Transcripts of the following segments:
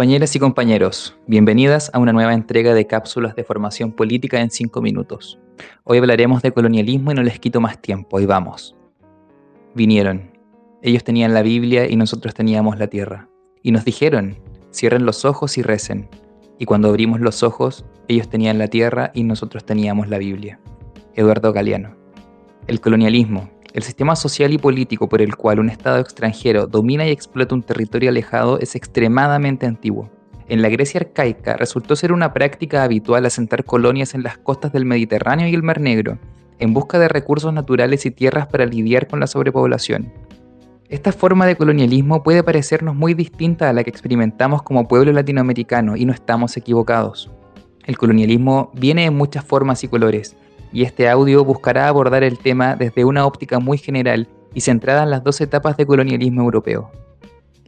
Compañeras y compañeros, bienvenidas a una nueva entrega de cápsulas de formación política en 5 minutos. Hoy hablaremos de colonialismo y no les quito más tiempo, y vamos. Vinieron. Ellos tenían la Biblia y nosotros teníamos la tierra. Y nos dijeron, cierren los ojos y recen. Y cuando abrimos los ojos, ellos tenían la tierra y nosotros teníamos la Biblia. Eduardo Galeano. El colonialismo, el sistema social y político por el cual un Estado extranjero domina y explota un territorio alejado es extremadamente antiguo. En la Grecia arcaica resultó ser una práctica habitual asentar colonias en las costas del Mediterráneo y el Mar Negro, en busca de recursos naturales y tierras para lidiar con la sobrepoblación. Esta forma de colonialismo puede parecernos muy distinta a la que experimentamos como pueblo latinoamericano y no estamos equivocados. El colonialismo viene en muchas formas y colores, y este audio buscará abordar el tema desde una óptica muy general y centrada en las dos etapas de colonialismo europeo.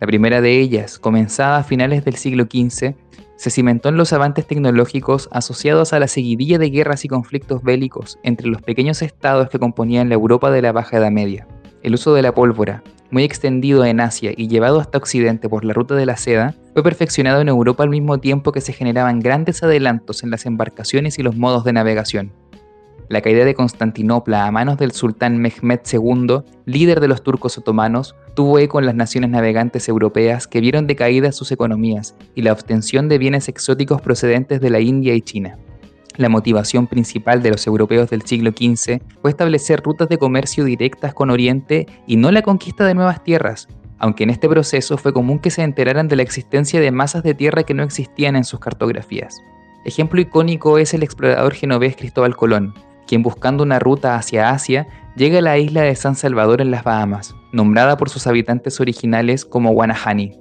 La primera de ellas, comenzada a finales del siglo XV, se cimentó en los avances tecnológicos asociados a la seguidilla de guerras y conflictos bélicos entre los pequeños estados que componían la Europa de la Baja Edad Media. El uso de la pólvora, muy extendido en Asia y llevado hasta Occidente por la ruta de la seda, fue perfeccionado en Europa al mismo tiempo que se generaban grandes adelantos en las embarcaciones y los modos de navegación. La caída de Constantinopla a manos del sultán Mehmed II, líder de los turcos otomanos, tuvo eco en las naciones navegantes europeas que vieron decaídas sus economías y la obtención de bienes exóticos procedentes de la India y China. La motivación principal de los europeos del siglo XV fue establecer rutas de comercio directas con Oriente y no la conquista de nuevas tierras, aunque en este proceso fue común que se enteraran de la existencia de masas de tierra que no existían en sus cartografías. Ejemplo icónico es el explorador genovés Cristóbal Colón, quien buscando una ruta hacia Asia llega a la isla de San Salvador en las Bahamas, nombrada por sus habitantes originales como Guanahani.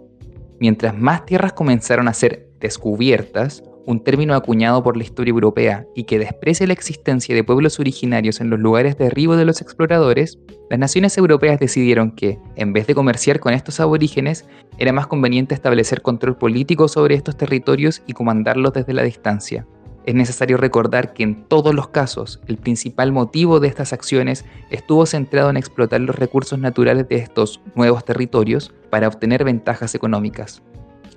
Mientras más tierras comenzaron a ser descubiertas, un término acuñado por la historia europea y que desprecia la existencia de pueblos originarios en los lugares de arribo de los exploradores, las naciones europeas decidieron que, en vez de comerciar con estos aborígenes, era más conveniente establecer control político sobre estos territorios y comandarlos desde la distancia. Es necesario recordar que en todos los casos el principal motivo de estas acciones estuvo centrado en explotar los recursos naturales de estos nuevos territorios para obtener ventajas económicas.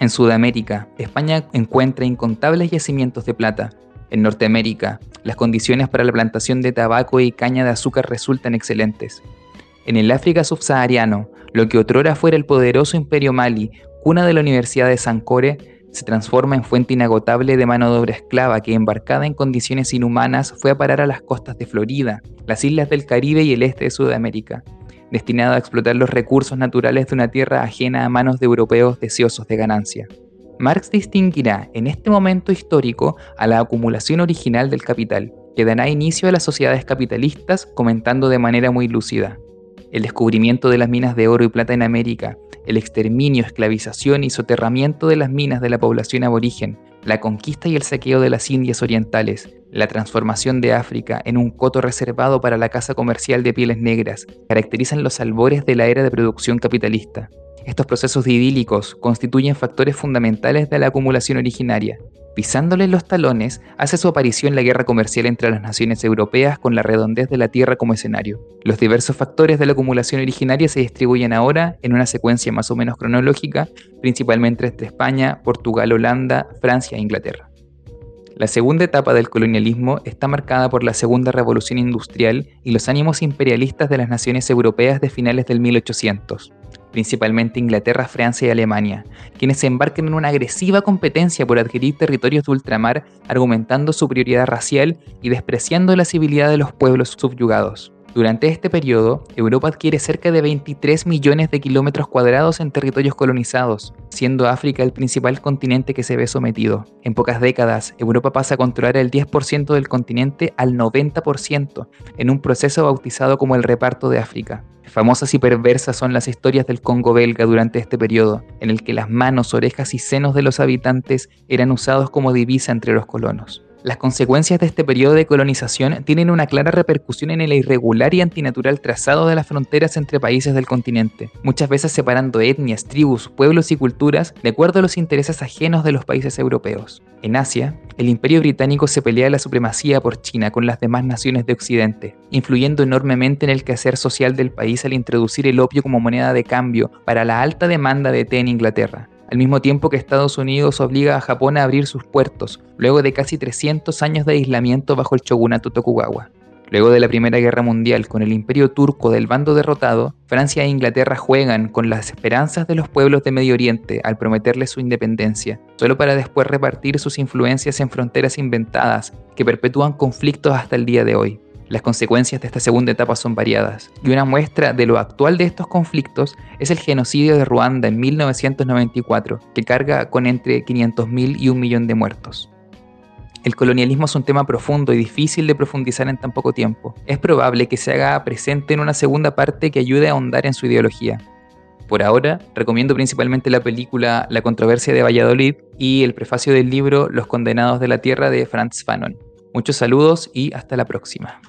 En Sudamérica, España encuentra incontables yacimientos de plata. En Norteamérica, las condiciones para la plantación de tabaco y caña de azúcar resultan excelentes. En el África subsahariano, lo que otrora fuera el poderoso imperio Mali, cuna de la Universidad de Sankore, se transforma en fuente inagotable de mano de obra esclava que, embarcada en condiciones inhumanas, fue a parar a las costas de Florida, las islas del Caribe y el este de Sudamérica, destinado a explotar los recursos naturales de una tierra ajena a manos de europeos deseosos de ganancia. Marx distinguirá en este momento histórico a la acumulación original del capital, que dará inicio a las sociedades capitalistas comentando de manera muy lúcida. El descubrimiento de las minas de oro y plata en América, el exterminio, esclavización y soterramiento de las minas de la población aborigen, la conquista y el saqueo de las Indias Orientales, la transformación de África en un coto reservado para la caza comercial de pieles negras, caracterizan los albores de la era de producción capitalista. Estos procesos idílicos constituyen factores fundamentales de la acumulación originaria, Pisándole los talones, hace su aparición la guerra comercial entre las naciones europeas con la redondez de la Tierra como escenario. Los diversos factores de la acumulación originaria se distribuyen ahora en una secuencia más o menos cronológica, principalmente entre España, Portugal, Holanda, Francia e Inglaterra. La segunda etapa del colonialismo está marcada por la Segunda Revolución Industrial y los ánimos imperialistas de las naciones europeas de finales del 1800 principalmente Inglaterra, Francia y Alemania, quienes se embarcan en una agresiva competencia por adquirir territorios de ultramar, argumentando superioridad racial y despreciando la civilidad de los pueblos subyugados. Durante este periodo, Europa adquiere cerca de 23 millones de kilómetros cuadrados en territorios colonizados, siendo África el principal continente que se ve sometido. En pocas décadas, Europa pasa a controlar el 10% del continente al 90%, en un proceso bautizado como el reparto de África. Famosas y perversas son las historias del Congo belga durante este periodo, en el que las manos, orejas y senos de los habitantes eran usados como divisa entre los colonos. Las consecuencias de este periodo de colonización tienen una clara repercusión en el irregular y antinatural trazado de las fronteras entre países del continente, muchas veces separando etnias, tribus, pueblos y culturas de acuerdo a los intereses ajenos de los países europeos. En Asia, el imperio británico se pelea la supremacía por China con las demás naciones de Occidente, influyendo enormemente en el quehacer social del país al introducir el opio como moneda de cambio para la alta demanda de té en Inglaterra al mismo tiempo que Estados Unidos obliga a Japón a abrir sus puertos, luego de casi 300 años de aislamiento bajo el shogunato Tokugawa. Luego de la Primera Guerra Mundial, con el imperio turco del bando derrotado, Francia e Inglaterra juegan con las esperanzas de los pueblos de Medio Oriente al prometerles su independencia, solo para después repartir sus influencias en fronteras inventadas que perpetúan conflictos hasta el día de hoy. Las consecuencias de esta segunda etapa son variadas, y una muestra de lo actual de estos conflictos es el genocidio de Ruanda en 1994, que carga con entre 500.000 y un millón de muertos. El colonialismo es un tema profundo y difícil de profundizar en tan poco tiempo. Es probable que se haga presente en una segunda parte que ayude a ahondar en su ideología. Por ahora, recomiendo principalmente la película La controversia de Valladolid y el prefacio del libro Los condenados de la tierra de Franz Fanon. Muchos saludos y hasta la próxima.